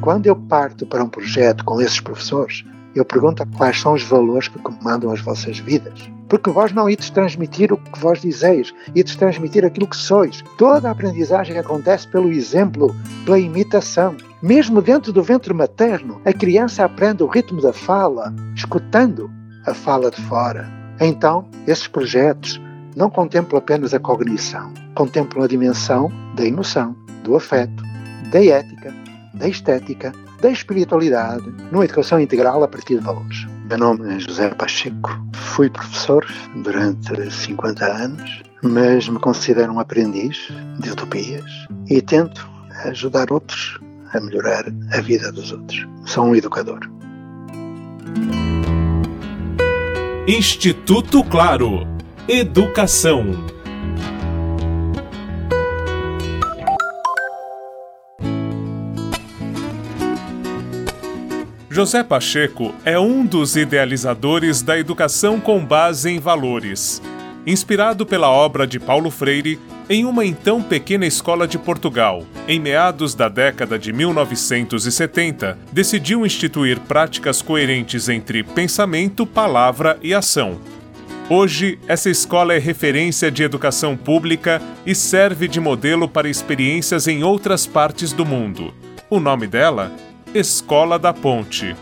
Quando eu parto para um projeto com esses professores, eu pergunto quais são os valores que comandam as vossas vidas. Porque vós não ides transmitir o que vós dizeis, ides transmitir aquilo que sois. Toda a aprendizagem acontece pelo exemplo, pela imitação. Mesmo dentro do ventre materno, a criança aprende o ritmo da fala, escutando a fala de fora. Então, esses projetos não contemplam apenas a cognição, contemplam a dimensão da emoção, do afeto, da ética, da estética, da espiritualidade, numa educação integral a partir de valores. Meu nome é José Pacheco, fui professor durante 50 anos, mas me considero um aprendiz de utopias e tento ajudar outros a melhorar a vida dos outros. Sou um educador. Instituto Claro. Educação. José Pacheco é um dos idealizadores da educação com base em valores. Inspirado pela obra de Paulo Freire, em uma então pequena escola de Portugal, em meados da década de 1970, decidiu instituir práticas coerentes entre pensamento, palavra e ação. Hoje, essa escola é referência de educação pública e serve de modelo para experiências em outras partes do mundo. O nome dela Escola da Ponte.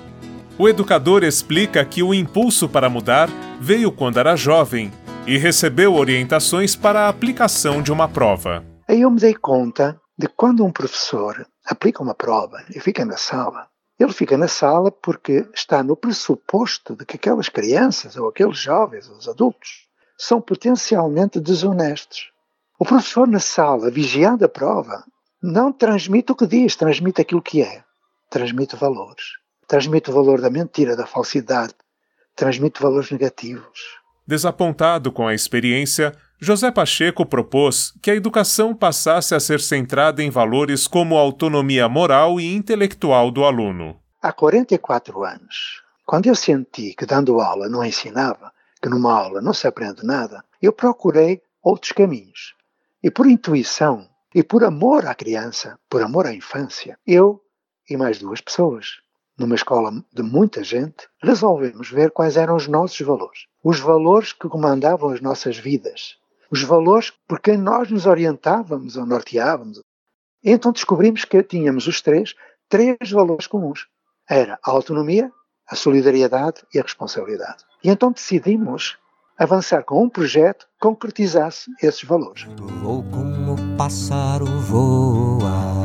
O educador explica que o impulso para mudar veio quando era jovem e recebeu orientações para a aplicação de uma prova. Aí eu me dei conta de quando um professor aplica uma prova e fica na sala, ele fica na sala porque está no pressuposto de que aquelas crianças ou aqueles jovens ou os adultos são potencialmente desonestos. O professor na sala, vigiando a prova, não transmite o que diz, transmite aquilo que é transmite valores. Transmite o valor da mentira, da falsidade. Transmite valores negativos. Desapontado com a experiência, José Pacheco propôs que a educação passasse a ser centrada em valores como a autonomia moral e intelectual do aluno. Há 44 anos, quando eu senti que dando aula não ensinava, que numa aula não se aprende nada, eu procurei outros caminhos. E por intuição e por amor à criança, por amor à infância, eu e mais duas pessoas, numa escola de muita gente, resolvemos ver quais eram os nossos valores. Os valores que comandavam as nossas vidas. Os valores por quem nós nos orientávamos ou norteávamos. Então descobrimos que tínhamos os três, três valores comuns. Era a autonomia, a solidariedade e a responsabilidade. E então decidimos avançar com um projeto que concretizasse esses valores. Vou como pássaro voa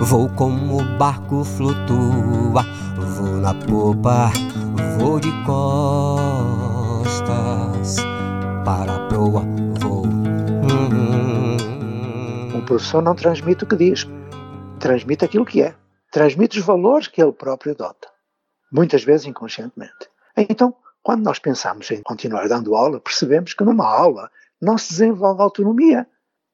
Vou como o barco flutua, vou na popa, vou de costas para a proa, vou. Um professor não transmite o que diz, transmite aquilo que é, transmite os valores que ele próprio adota, muitas vezes inconscientemente. Então, quando nós pensamos em continuar dando aula, percebemos que numa aula não se desenvolve autonomia.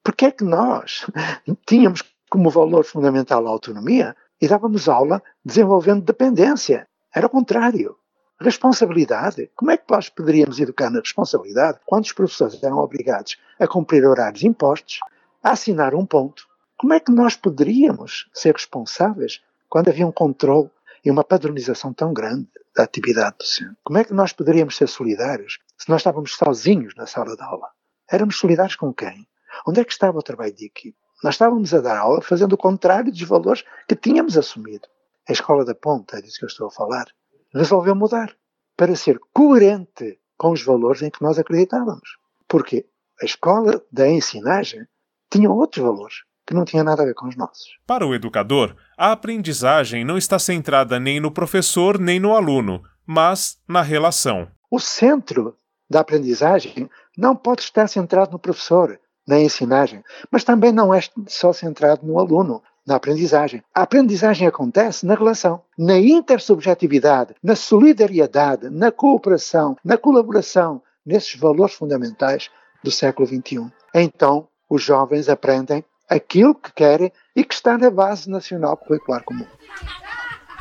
Porque é que nós tínhamos como valor fundamental a autonomia e dávamos aula desenvolvendo dependência. Era o contrário. Responsabilidade. Como é que nós poderíamos educar na responsabilidade quando os professores eram obrigados a cumprir horários impostos, a assinar um ponto? Como é que nós poderíamos ser responsáveis quando havia um controle e uma padronização tão grande da atividade docente? Como é que nós poderíamos ser solidários se nós estávamos sozinhos na sala de aula? Éramos solidários com quem? Onde é que estava o trabalho de equipe? Nós estávamos a dar aula fazendo o contrário dos valores que tínhamos assumido. A escola da ponta, é disso que eu estou a falar, resolveu mudar para ser coerente com os valores em que nós acreditávamos. Porque a escola da ensinagem tinha outros valores que não tinham nada a ver com os nossos. Para o educador, a aprendizagem não está centrada nem no professor nem no aluno, mas na relação. O centro da aprendizagem não pode estar centrado no professor, na ensinagem, mas também não é só centrado no aluno, na aprendizagem. A aprendizagem acontece na relação, na intersubjetividade, na solidariedade, na cooperação, na colaboração, nesses valores fundamentais do século XXI. Então, os jovens aprendem aquilo que querem e que está na base nacional curricular comum.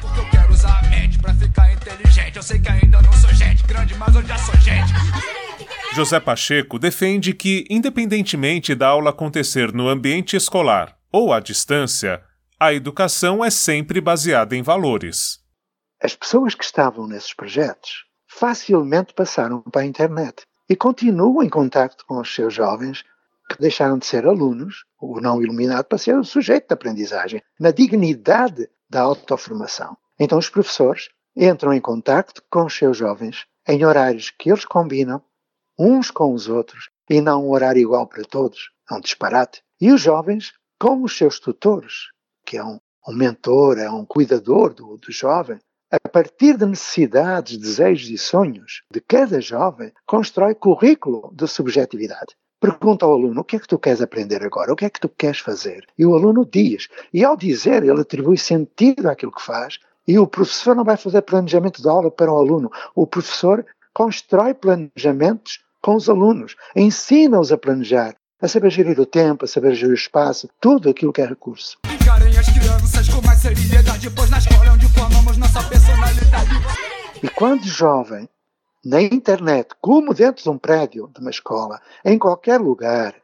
Porque eu quero usar a mente para ficar inteligente. Eu sei que ainda não sou gente grande, mas eu já sou gente. José Pacheco defende que, independentemente da aula acontecer no ambiente escolar ou à distância, A educação é sempre baseada em valores. As pessoas que estavam nesses projetos facilmente passaram para a internet e continuam em contato com os seus jovens que deixaram de ser alunos, o não iluminado, para ser o sujeito de aprendizagem, na dignidade da autoformação. Então os professores entram em contato com os seus jovens em horários que eles combinam, uns com os outros, e não um horário igual para todos, é um disparate. E os jovens com os seus tutores, que é um, um mentor, é um cuidador do, do jovem, a partir de necessidades, desejos e sonhos de cada jovem, constrói currículo de subjetividade. Pergunta ao aluno o que é que tu queres aprender agora, o que é que tu queres fazer. E o aluno diz. E ao dizer, ele atribui sentido àquilo que faz. E o professor não vai fazer planejamento de aula para o aluno. O professor constrói planejamentos com os alunos, ensina-os a planejar, a saber gerir o tempo, a saber gerir o espaço, tudo aquilo que é recurso. E quando jovem na internet, como dentro de um prédio de uma escola, em qualquer lugar,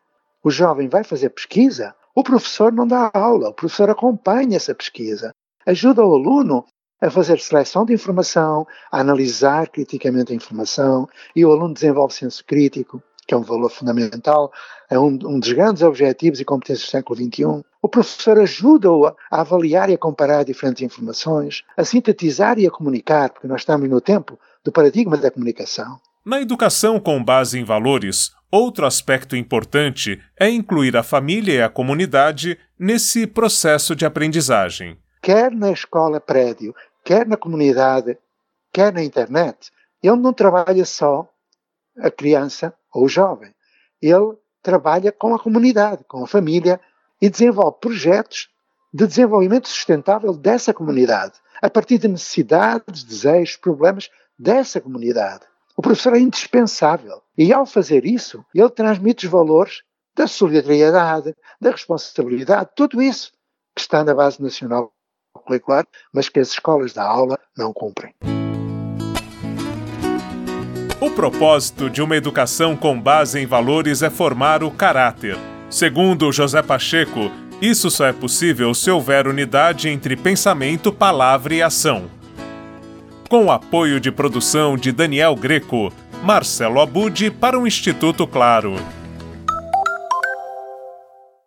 o jovem vai fazer pesquisa, o professor não dá aula, o professor acompanha essa pesquisa, ajuda o aluno a fazer seleção de informação, a analisar criticamente a informação, e o aluno desenvolve senso crítico, que é um valor fundamental, é um, um dos grandes objetivos e competências do século XXI. O professor ajuda-o a avaliar e a comparar diferentes informações, a sintetizar e a comunicar, porque nós estamos no tempo do paradigma da comunicação. Na educação com base em valores, outro aspecto importante é incluir a família e a comunidade nesse processo de aprendizagem. Quer na escola prédio, quer na comunidade, quer na internet, ele não trabalha só a criança ou o jovem. Ele trabalha com a comunidade, com a família e desenvolve projetos de desenvolvimento sustentável dessa comunidade, a partir de necessidades, desejos, problemas dessa comunidade. O professor é indispensável. E ao fazer isso, ele transmite os valores da solidariedade, da responsabilidade, tudo isso que está na base nacional curricular, mas que as escolas da aula não cumprem. O propósito de uma educação com base em valores é formar o caráter. Segundo José Pacheco, isso só é possível se houver unidade entre pensamento, palavra e ação. Com o apoio de produção de Daniel Greco, Marcelo Abude para o Instituto Claro.